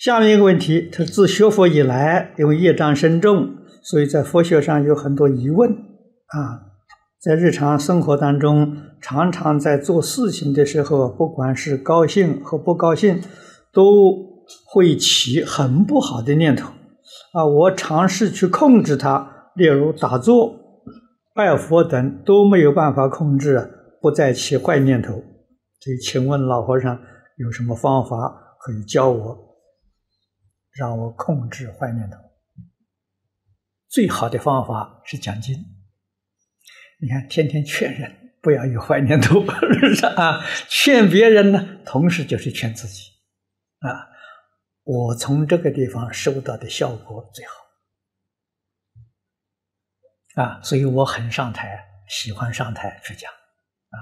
下面一个问题，他自学佛以来，因为业障深重，所以在佛学上有很多疑问啊。在日常生活当中，常常在做事情的时候，不管是高兴和不高兴，都会起很不好的念头啊。我尝试去控制它，例如打坐、拜佛等，都没有办法控制，不再起坏念头。所以，请问老和尚有什么方法可以教我？让我控制坏念头，最好的方法是讲经。你看，天天劝人不要有坏念头，啊？劝别人呢，同时就是劝自己啊。我从这个地方收到的效果最好啊，所以我很上台，喜欢上台去讲啊。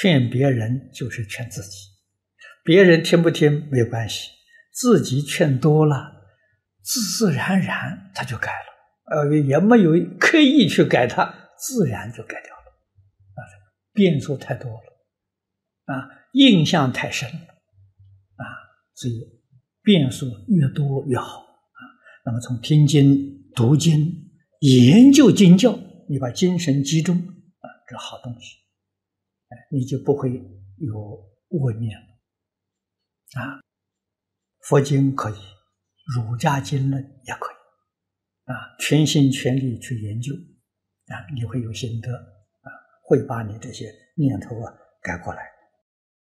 劝别人就是劝自己，别人听不听没有关系。自己劝多了，自自然然他就改了，呃，也没有刻意去改它，自然就改掉了。啊，变数太多了，啊，印象太深了，啊，所以变数越多越好啊。那么从听经、读经、研究经教，你把精神集中啊，这好东西，你就不会有恶念了，啊。佛经可以，儒家经论也可以，啊，全心全力去研究，啊，你会有心得，啊，会把你这些念头啊改过来。